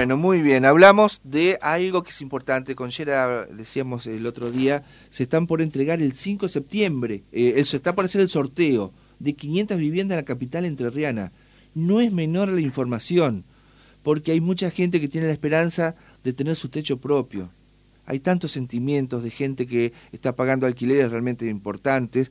Bueno, muy bien. Hablamos de algo que es importante. Con Yera, decíamos el otro día, se están por entregar el 5 de septiembre. Eh, se está por hacer el sorteo de 500 viviendas en la capital entrerriana. No es menor la información, porque hay mucha gente que tiene la esperanza de tener su techo propio. Hay tantos sentimientos de gente que está pagando alquileres realmente importantes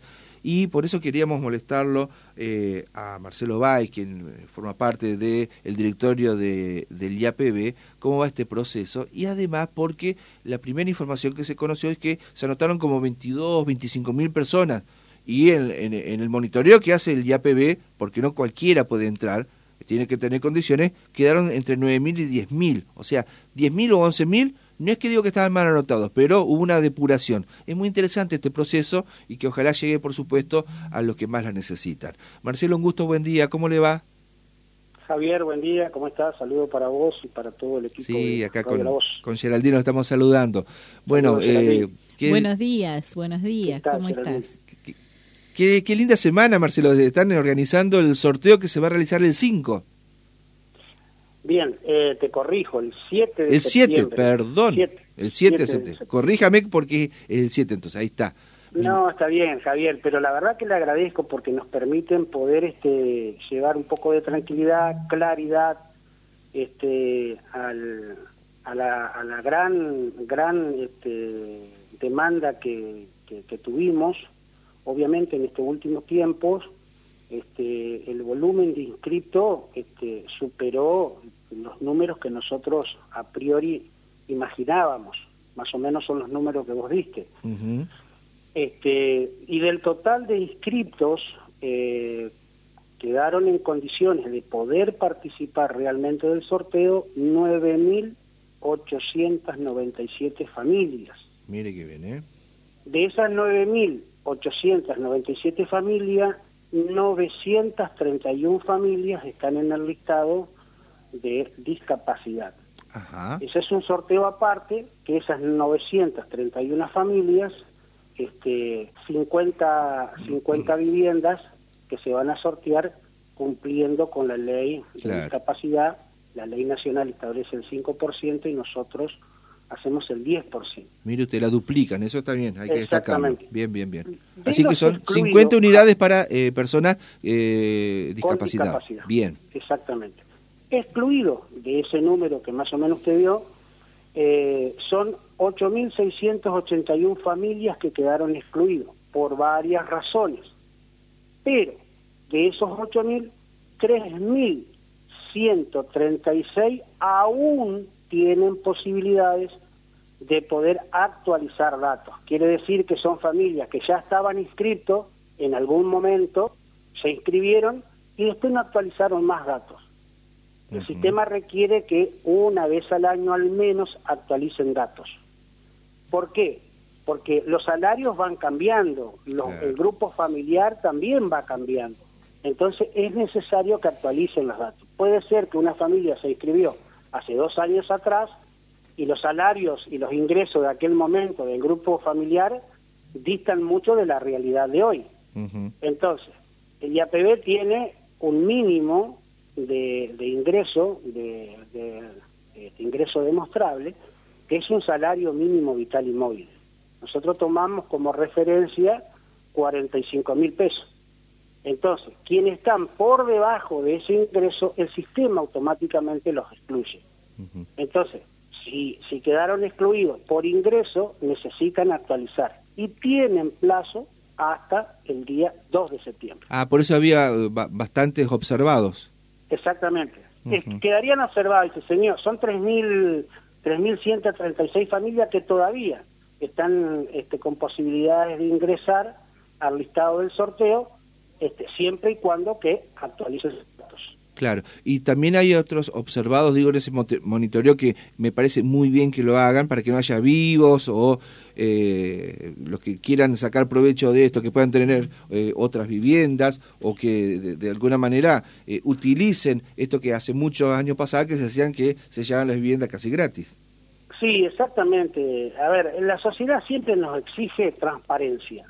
y por eso queríamos molestarlo eh, a Marcelo Bay, quien forma parte del directorio de, del IAPB, cómo va este proceso. Y además porque la primera información que se conoció es que se anotaron como 22, 25 mil personas. Y en, en, el monitoreo que hace el IAPB, porque no cualquiera puede entrar, tiene que tener condiciones, quedaron entre 9 mil y 10 mil, o sea, 10 mil o 11 mil no es que digo que estaban mal anotados, pero hubo una depuración. Es muy interesante este proceso y que ojalá llegue, por supuesto, a los que más la necesitan. Marcelo, un gusto, buen día. ¿Cómo le va? Javier, buen día, ¿cómo estás? Saludo para vos y para todo el equipo. Sí, acá con, con Geraldino estamos saludando. Bueno, eh, buenos días, buenos días, ¿cómo estás? Qué, qué, linda semana, Marcelo. Están organizando el sorteo que se va a realizar el 5. Bien, eh, te corrijo, el 7 de El 7, perdón. el 7 de septiembre. Corríjame porque es el 7, entonces ahí está. No, está bien, Javier, pero la verdad que le agradezco porque nos permiten poder este, llevar un poco de tranquilidad, claridad este, al, a, la, a la gran, gran este, demanda que, que tuvimos, obviamente en estos últimos tiempos, este, el volumen de inscriptos este, superó los números que nosotros a priori imaginábamos, más o menos son los números que vos diste. este, y del total de inscriptos, eh, quedaron en condiciones de poder participar realmente del sorteo 9.897 familias. Mire que bien, ¿eh? De esas 9.897 familias, 931 familias están en el listado de discapacidad. Ese es un sorteo aparte, que esas 931 familias, este, 50, 50 viviendas que se van a sortear cumpliendo con la ley de discapacidad. La ley nacional establece el 5% y nosotros hacemos el 10%. Mire usted, la duplican, eso está bien, hay que destacarlo. Bien, bien, bien. Así que son 50 unidades para eh, personas eh, discapacidad. Bien. Exactamente. Excluido de ese número que más o menos usted vio, eh, son 8.681 familias que quedaron excluidos por varias razones. Pero de esos 8.000, 3.136 aún tienen posibilidades de poder actualizar datos. Quiere decir que son familias que ya estaban inscritos en algún momento, se inscribieron y después no actualizaron más datos. El sistema requiere que una vez al año al menos actualicen datos. ¿Por qué? Porque los salarios van cambiando, el grupo familiar también va cambiando. Entonces es necesario que actualicen los datos. Puede ser que una familia se inscribió hace dos años atrás y los salarios y los ingresos de aquel momento del grupo familiar distan mucho de la realidad de hoy. Entonces, el IAPB tiene un mínimo de, ingreso, de, ingreso demostrable, que es un salario mínimo vital y móvil. Nosotros tomamos como referencia 45 mil pesos. Entonces, quienes están por debajo de ese ingreso, el sistema automáticamente los excluye. Entonces, si, si quedaron excluidos por ingreso, necesitan actualizar y tienen plazo hasta el día 2 de septiembre. Ah, por eso había eh, bastantes observados. Exactamente. Quedarían observados, dice señor, son 3.136 familias que todavía están este, con posibilidades de ingresar al listado del sorteo, este, siempre y cuando que actualicen Claro, y también hay otros observados, digo, en ese monitoreo que me parece muy bien que lo hagan para que no haya vivos o eh, los que quieran sacar provecho de esto, que puedan tener eh, otras viviendas o que de, alguna manera eh, utilicen esto que hace muchos años pasados que se hacían que se llevan las viviendas casi gratis. Sí, exactamente. A ver, la sociedad siempre nos exige transparencia.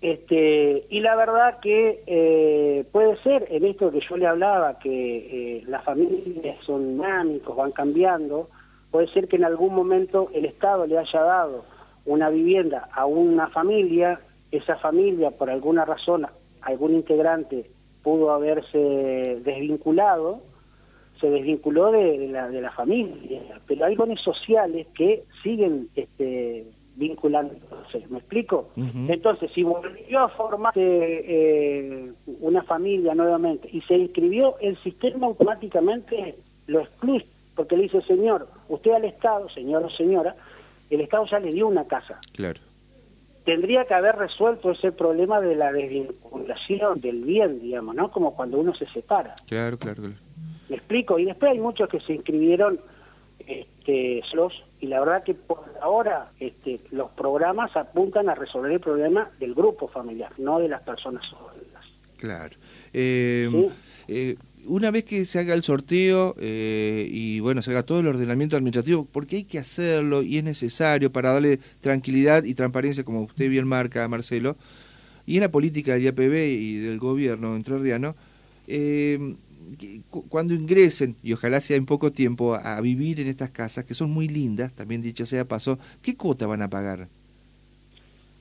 Este, y la verdad que eh, puede ser, en esto que yo le hablaba, que eh, las familias son dinámicos, van cambiando, puede ser que en algún momento el Estado le haya dado una vivienda a una familia, esa familia por alguna razón, algún integrante pudo haberse desvinculado, se desvinculó de, la, de la familia, pero hay dones sociales que siguen este, vinculándose, ¿me explico? Entonces, si volvió a formarse eh, una familia nuevamente y se inscribió, el sistema automáticamente lo excluye, porque le dice, señor, usted al Estado, señor o señora, el Estado ya le dio una casa. Claro. Tendría que haber resuelto ese problema de la desvinculación del bien, digamos, ¿no? Como cuando uno se separa. Claro, claro, claro. ¿Me explico? Y después hay muchos que se inscribieron este, y la verdad que por ahora este, los programas apuntan a resolver el problema del grupo familiar, no de las personas solas. Claro. Eh, eh, una vez que se haga el sorteo eh, y bueno, se haga todo el ordenamiento administrativo, porque hay que hacerlo y es necesario para darle tranquilidad y transparencia, como usted bien marca, Marcelo, y en la política del IAPB y del gobierno entrerriano, eh, cuando ingresen, y ojalá sea en poco tiempo, a, vivir en estas casas, que son muy lindas, también dicho sea paso, ¿qué cuota van a pagar?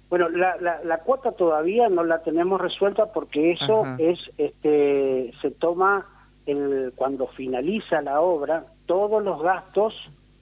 Bueno, la, la, cuota todavía no la tenemos resuelta porque eso es, este, se toma el, cuando finaliza la obra, todos los gastos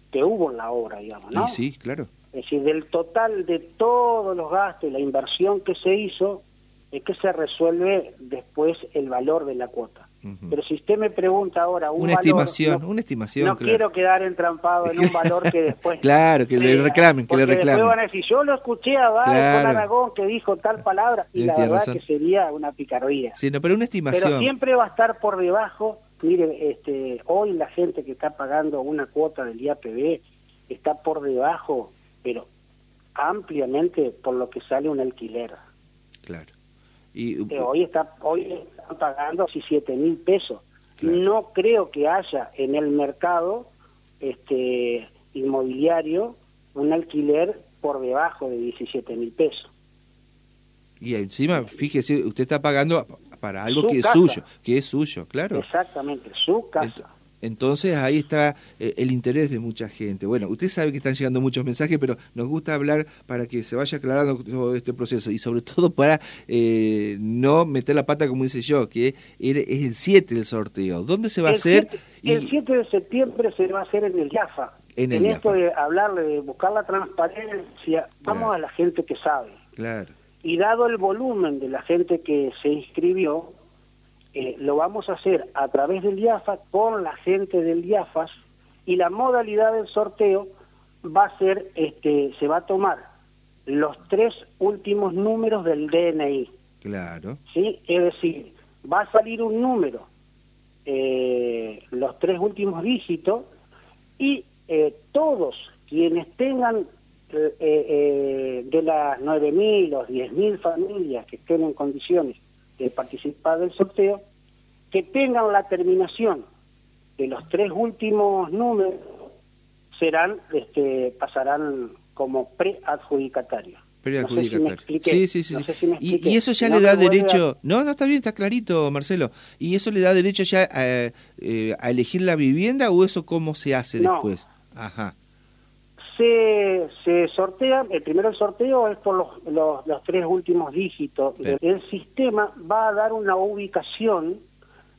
que hubo en la obra, digamos, ¿no? sí, claro. Es decir, del total de todos los gastos y la inversión que se hizo, es que se resuelve después el valor de la cuota. Pero si usted me pregunta ahora una estimación, una estimación, no quiero quedar entrampado en un valor que después claro que le reclamen, que le reclamen. Van a decir, yo lo escuché a Val Aragón que dijo tal palabra y la verdad que sería una picardía. Sí, no, pero una estimación. Pero siempre va a estar por debajo. Mire, este, hoy la gente que está pagando una cuota del IAPB está por debajo, pero ampliamente por lo que sale un alquiler. Claro. Y, hoy está hoy están pagando así 7 mil pesos. No creo que haya en el mercado este inmobiliario un alquiler por debajo de 17 mil pesos. Y encima, fíjese, usted está pagando para algo que es suyo, que es suyo, claro. Exactamente, su casa. Entonces ahí está eh, el interés de mucha gente. Bueno, usted sabe que están llegando muchos mensajes, pero nos gusta hablar para que se vaya aclarando todo este proceso y sobre todo para eh, no meter la pata como dice yo, que es el 7 del sorteo. ¿Dónde se va a hacer? El 7 de septiembre se va a hacer en el IAFA. En, el esto de hablarle, de buscar la transparencia, vamos a la gente que sabe. Claro. Y dado el volumen de la gente que se inscribió, eh, lo vamos a hacer a través del IAFA con la gente del IAFAS y la modalidad del sorteo va a ser, este, se va a tomar los tres últimos números del DNI. Claro. ¿Sí? Es decir, va a salir un número, eh, los tres últimos dígitos, y eh, todos quienes tengan de las 9.000 o 10.000 familias que estén en condiciones de participar del sorteo, que tengan la terminación de los tres últimos números, serán, este, pasarán como preadjudicatarios. Preadjudicatarios. sí, sí, sí. y, eso ya le da derecho. No, no, está bien, está clarito, Marcelo. ¿Y eso le da derecho ya a, eh, a elegir la vivienda o eso cómo se hace después? Ajá se, se sortea, el primero el sorteo es por los, los, tres últimos dígitos. El sistema va a dar una ubicación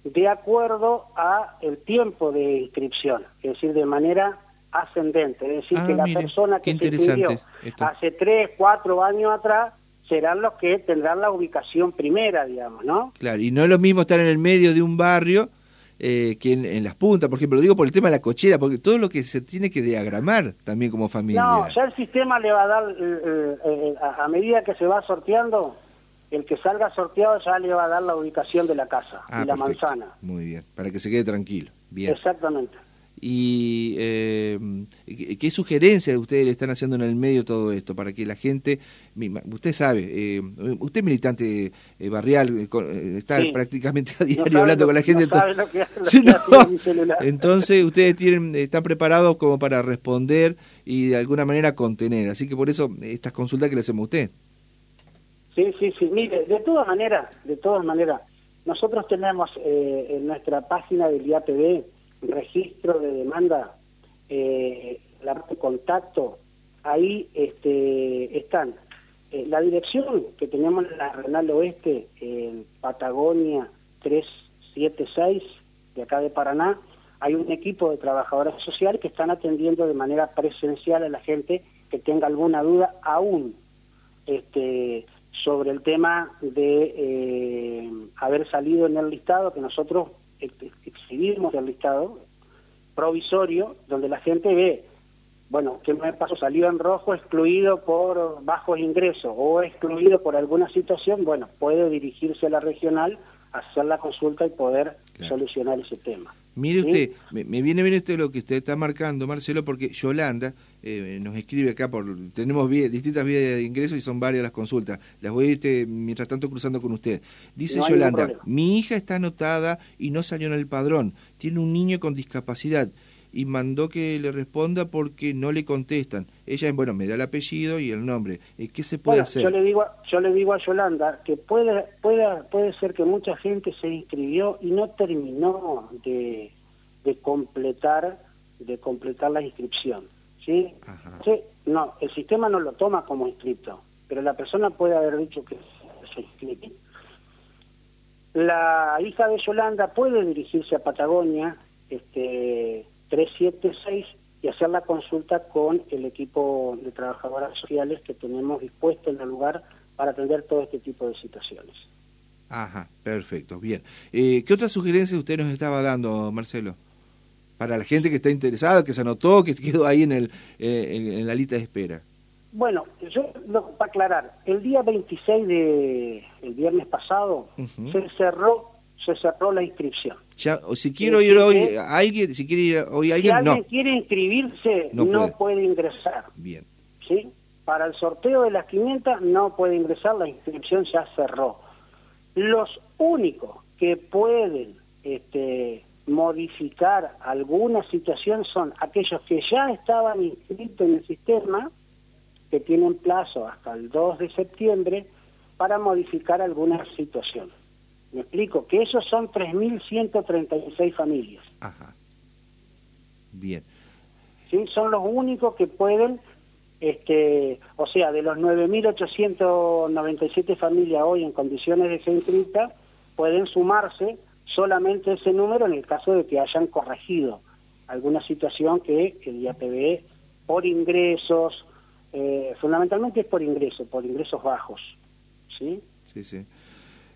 de acuerdo a el tiempo de inscripción, es decir, de manera ascendente, es decir, que ah, la persona que se inscribió hace tres, cuatro años atrás serán los que tendrán la ubicación primera, digamos, ¿no? Claro, y no es lo mismo estar en el medio de un barrio eh, que en, las puntas, por ejemplo, lo digo por el tema de la cochera, porque todo lo que se tiene que diagramar también como familia. No, ya el sistema le va a dar, eh, eh, a, medida que se va sorteando, el que salga sorteado ya le va a dar la ubicación de la casa ah, y la manzana. Muy bien, para que se quede tranquilo. Bien. Exactamente. Y eh, qué sugerencias ustedes le están haciendo en el medio todo esto para que la gente usted sabe eh, usted militante eh, barrial eh, está prácticamente a diario hablando con la gente entonces ustedes tienen están preparados como para responder y de alguna manera contener. Así que por eso estas consultas que le hacemos a usted Sí, sí, sí. Mire, de todas maneras, de todas maneras, nosotros tenemos eh, en nuestra página del IAPB registro de demanda, eh, la de contacto, ahí este, están eh, la dirección que tenemos en la Renal Oeste, en Patagonia 376, de acá de Paraná, hay un equipo de trabajadoras sociales que están atendiendo de manera presencial a la gente que tenga alguna duda aún. Este, sobre el tema de eh, haber salido en el listado, que nosotros exhibimos el listado provisorio, donde la gente ve, bueno, ¿qué me pasó? Salió en rojo excluido por bajos ingresos o excluido por alguna situación, bueno, puede dirigirse a la regional, hacer la consulta y poder solucionar ese tema. Mire usted, me, viene bien esto lo que usted está marcando, Marcelo, porque Yolanda eh, nos escribe acá, por tenemos distintas vías de ingreso y son varias las consultas. Las voy a ir, mientras tanto, cruzando con usted. Dice Yolanda, mi hija está anotada y no salió en el padrón. Tiene un niño con discapacidad y mandó que le responda porque no le contestan. Ella, bueno, me da el apellido y el nombre. Eh, ¿Qué se puede hacer? Yo le digo, yo le digo a Yolanda que puede, puede, puede ser que mucha gente se inscribió y no terminó de, de completar de completar la inscripción. ¿Sí? No, el sistema no lo toma como inscrito, pero la persona puede haber dicho que se inscribe. La hija de Yolanda puede dirigirse a Patagonia, este 376 y hacer la consulta con el equipo de trabajadoras sociales que tenemos dispuesto en el lugar para atender todo este tipo de situaciones. Ajá, perfecto, bien. Eh, ¿Qué otras sugerencias usted nos estaba dando, Marcelo? Para la gente que está interesada, que se anotó, que quedó ahí en, el, eh, en, la lista de espera. Bueno, yo para aclarar, el día 26 de el viernes pasado se cerró se cerró la inscripción. Ya, o si quiero ir hoy alguien, si quiere ir hoy alguien, si alguien quiere inscribirse, no, puede. ingresar. Bien. ¿Sí? Para el sorteo de las 500 no puede ingresar, la inscripción ya cerró. Los únicos que pueden este, modificar alguna situación son aquellos que ya estaban inscritos en el sistema, que tienen plazo hasta el 2 de septiembre, para modificar alguna situación. Me explico, que esos son 3.136 familias. Ajá. Bien. ¿Sí? Son los únicos que pueden, este, o sea, de los 9.897 familias hoy en condiciones de ser pueden sumarse solamente ese número en el caso de que hayan corregido alguna situación que el IAPB por ingresos, eh, fundamentalmente es por ingresos, por ingresos bajos. ¿Sí? Sí, sí.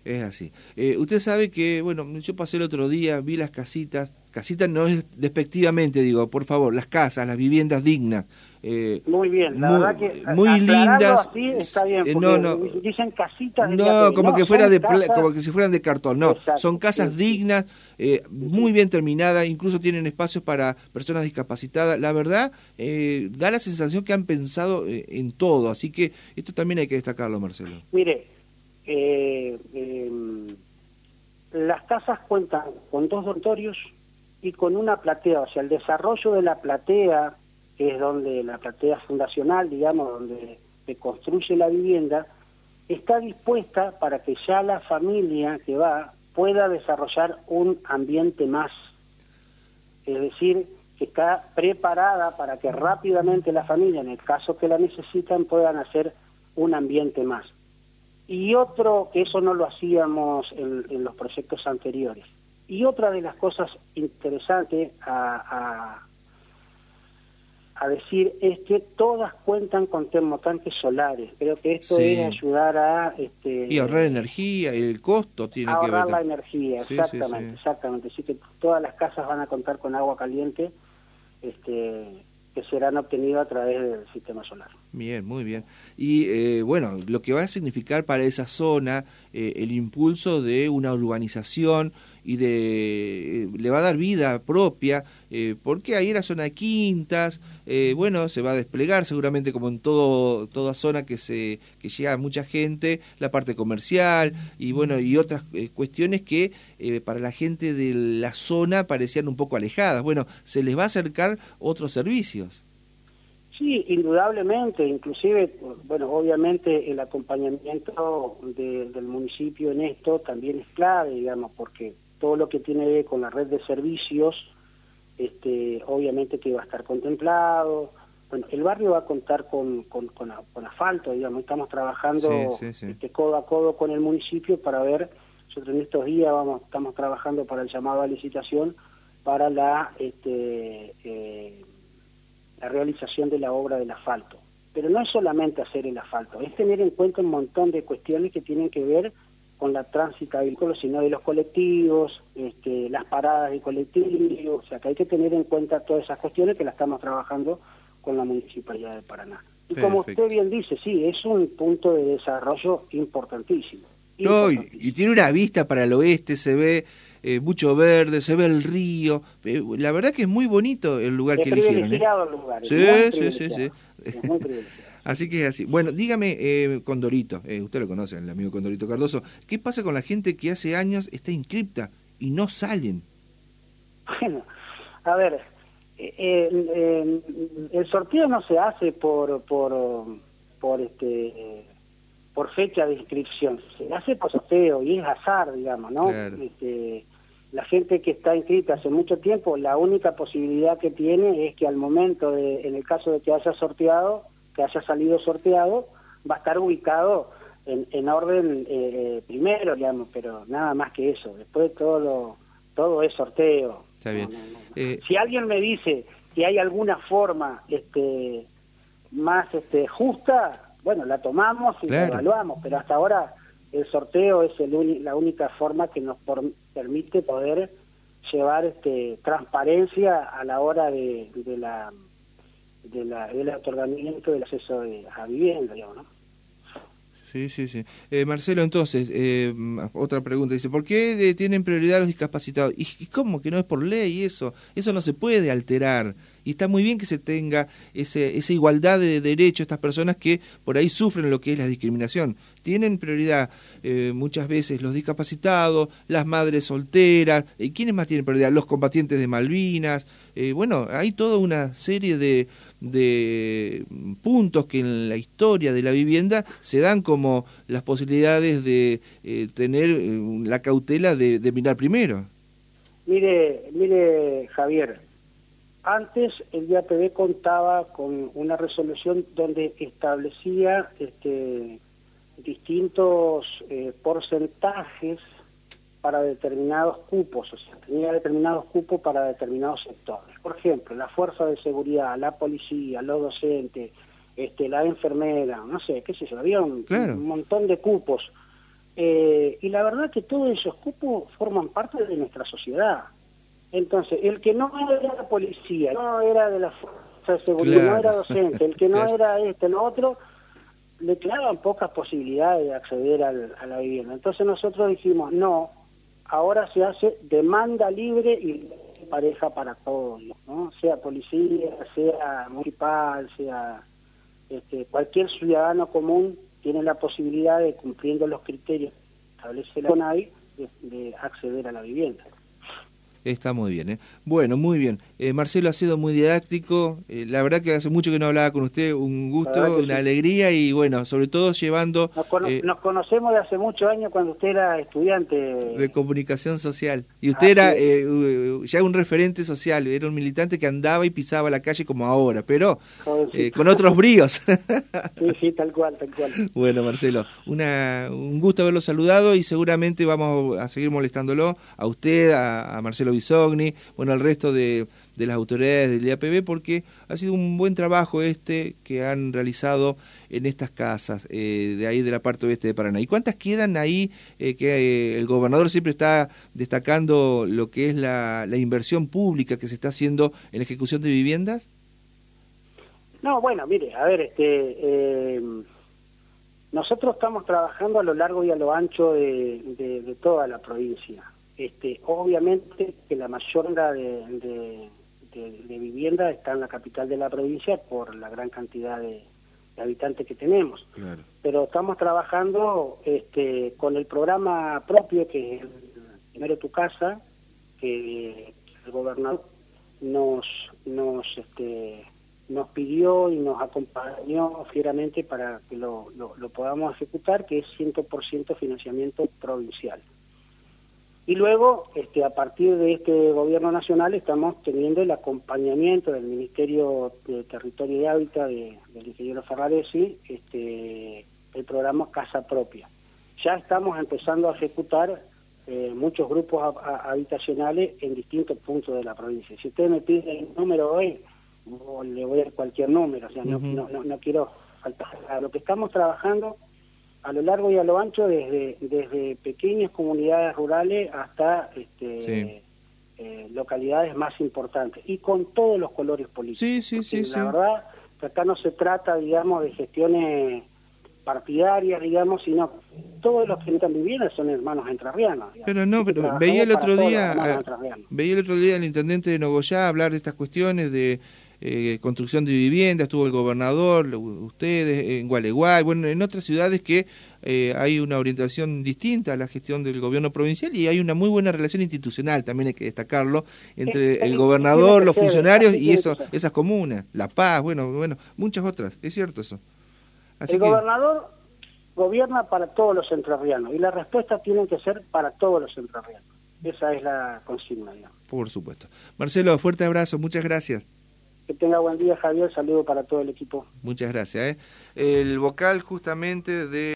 Es así. Eh, usted sabe que, bueno, yo pasé el otro día, vi las casitas, casitas no es despectivamente, digo, por favor, las casas, las viviendas dignas. Eh, muy bien, la verdad que muy lindas. Así está bien, eh, no, no, dicen casitas. no, como que fuera de como que si fueran de cartón. No, son casas dignas, muy bien terminadas, incluso tienen espacios para personas discapacitadas. La verdad, da la sensación que han pensado en todo, así que esto también hay que destacarlo, Marcelo. Mire, eh, em, las casas cuentan con dos dormitorios y con una platea, o sea, el desarrollo de la platea, que es donde la platea fundacional, digamos, donde se construye la vivienda, está dispuesta para que ya la familia que va pueda desarrollar un ambiente más. Es decir, que está preparada para que rápidamente la familia, en el caso que la necesitan, puedan hacer un ambiente más. Y otro, que eso no lo hacíamos en, los proyectos anteriores. Y otra de las cosas interesantes a, a, decir es que todas cuentan con termotanques solares. Creo que esto es ayudar a... Este, y ahorrar energía, el costo tiene que ver... Ahorrar la energía, exactamente, exactamente. Así que todas las casas van a contar con agua caliente este, que serán obtenidas a través del sistema solar. Bien, muy bien. Y eh, bueno, lo que va a significar para esa zona eh, el impulso de una urbanización y de eh, le va a dar vida propia, porque ahí la zona de quintas, bueno, se va a desplegar seguramente como en todo toda zona que se que llega mucha gente, la parte comercial y bueno y otras cuestiones que para la gente de la zona parecían un poco alejadas. Bueno, se les va a acercar otros servicios. Sí, indudablemente, inclusive, bueno, obviamente el acompañamiento del municipio en esto también es clave, digamos, porque todo lo que tiene que ver con la red de servicios, este, obviamente que va a estar contemplado. Bueno, el barrio va a contar con, con, asfalto, digamos, estamos trabajando Este, codo a codo con el municipio para ver, nosotros en estos días vamos, estamos trabajando para el llamado a licitación para la... Este, eh, la realización de la obra del asfalto. Pero no es solamente hacer el asfalto, es tener en cuenta un montón de cuestiones que tienen que ver con la transitabilidad, sino de los colectivos, este, las paradas de colectivos, o sea que hay que tener en cuenta todas esas cuestiones que las estamos trabajando con la Municipalidad de Paraná. Y como usted bien dice, sí, es un punto de desarrollo importantísimo. y, tiene una vista para el oeste, se ve eh, mucho verde, se ve el río. Eh, la verdad que es muy bonito el lugar que eligieron. ¿eh? El lugar, sí, sí, sí, sí, Así que así. Bueno, dígame, eh, Condorito, usted lo conoce, el amigo Condorito Cardoso, ¿qué pasa con la gente que hace años está inscripta y no salen? Bueno, a ver, el sorteo no se hace por, por, por este por fecha de inscripción, se hace por sorteo y es azar, digamos, ¿no? Este, la gente que está inscrita hace mucho tiempo, la única posibilidad que tiene es que al momento, de, en el caso de que haya sorteado, que haya salido sorteado, va a estar ubicado en, en orden eh, primero, digamos, pero nada más que eso. Después todo lo, todo es sorteo. Está bien. Eh, si alguien me dice que hay alguna forma este, más este, justa, bueno, la tomamos y la evaluamos, pero hasta ahora el sorteo es el la única forma que nos permite poder llevar este, transparencia a la hora de, de la, de la, del otorgamiento del acceso a vivienda, digamos, ¿no? Sí, sí, sí. Eh, Marcelo, entonces, eh, otra pregunta. Dice, ¿por qué eh, tienen prioridad los discapacitados? ¿Y, cómo que no es por ley eso? Eso no se puede alterar. Y está muy bien que se tenga ese, esa igualdad de derechos estas personas que por ahí sufren lo que es la discriminación. Tienen prioridad muchas veces los discapacitados, las madres solteras. ¿Y quiénes más tienen prioridad? Los combatientes de Malvinas. bueno, hay toda una serie de de puntos que en la historia de la vivienda se dan como las posibilidades de eh, tener eh, la cautela de, mirar primero. Mire, mire Javier, antes el IAPB contaba con una resolución donde establecía este, distintos eh, porcentajes para determinados cupos, o sea, tenía determinados cupos para determinados sectores. Por ejemplo, la fuerza de seguridad, la policía, los docentes, este, la enfermera, no sé, qué sé yo, había un, montón de cupos. Eh, y la verdad que todos esos cupos forman parte de nuestra sociedad. Entonces, el que no era la policía, no era de la fuerza de seguridad, no era docente, el que no era este, lo otro, le quedaban pocas posibilidades de acceder a la vivienda. Entonces nosotros dijimos, no, ahora se hace demanda libre y pareja para todos, ¿no? sea policía, sea municipal, sea este, cualquier ciudadano común tiene la posibilidad de, cumpliendo los criterios que establece la CONAVI, de acceder a la vivienda. Está muy bien, ¿eh? Bueno, muy bien. Eh, Marcelo ha sido muy didáctico. Eh, la verdad que hace mucho que no hablaba con usted. Un gusto, una alegría y bueno, sobre todo llevando... Eh, nos, conocemos de hace muchos años cuando usted era estudiante. De comunicación social. Y usted era ya un referente social. Era un militante que andaba y pisaba la calle como ahora, pero con otros bríos. sí, sí, tal cual, tal cual. Bueno, Marcelo, una, un gusto haberlo saludado y seguramente vamos a seguir molestándolo a usted, a Marcelo Bisogni, bueno, al resto de, las autoridades del IAPB, porque ha sido un buen trabajo este que han realizado en estas casas eh, de ahí de la parte oeste de Paraná. ¿Y cuántas quedan ahí eh, que eh, el gobernador siempre está destacando lo que es la, inversión pública que se está haciendo en la ejecución de viviendas? No, bueno, mire, a ver, este, nosotros estamos trabajando a lo largo y a lo ancho de toda la provincia. Este, obviamente que la mayor de, de, vivienda está en la capital de la provincia por la gran cantidad de, habitantes que tenemos. Pero estamos trabajando este, con el programa propio que es el Primero Tu Casa, que el gobernador nos, nos, este, nos pidió y nos acompañó fieramente para que lo, lo, podamos ejecutar, que es 100% financiamiento provincial. Y luego, este, a partir de este gobierno nacional, estamos teniendo el acompañamiento del Ministerio de Territorio y Hábitat del ingeniero Ferraresi, este, el programa Casa Propia. Ya estamos empezando a ejecutar eh, muchos grupos habitacionales en distintos puntos de la provincia. Si usted me pide el número hoy, le voy a dar cualquier número, o sea, no, no, quiero faltar lo que estamos trabajando a lo largo y a lo ancho desde, desde pequeñas comunidades rurales hasta este, eh, localidades más importantes y con todos los colores políticos. Sí, sí, sí. La verdad que acá no se trata, digamos, de gestiones partidarias, digamos, sino todos los que entran vivienda son hermanos entrerrianos. Pero no, pero veía el otro día, veía el otro día al intendente de Nogoyá hablar de estas cuestiones de eh, construcción de viviendas, estuvo el gobernador, ustedes, en Gualeguay, bueno, en otras ciudades que eh, hay una orientación distinta a la gestión del gobierno provincial y hay una muy buena relación institucional, también hay que destacarlo, entre el gobernador, los funcionarios y eso, esas comunas, La Paz, bueno, bueno, muchas otras, es cierto eso. el gobernador gobierna para todos los entrerrianos y la respuesta tiene que ser para todos los entrerrianos. Esa es la consigna, digamos. Por supuesto. Marcelo, fuerte abrazo, muchas gracias. Que tenga buen día, Javier. Saludo para todo el equipo. Muchas gracias. ¿eh? El vocal justamente de...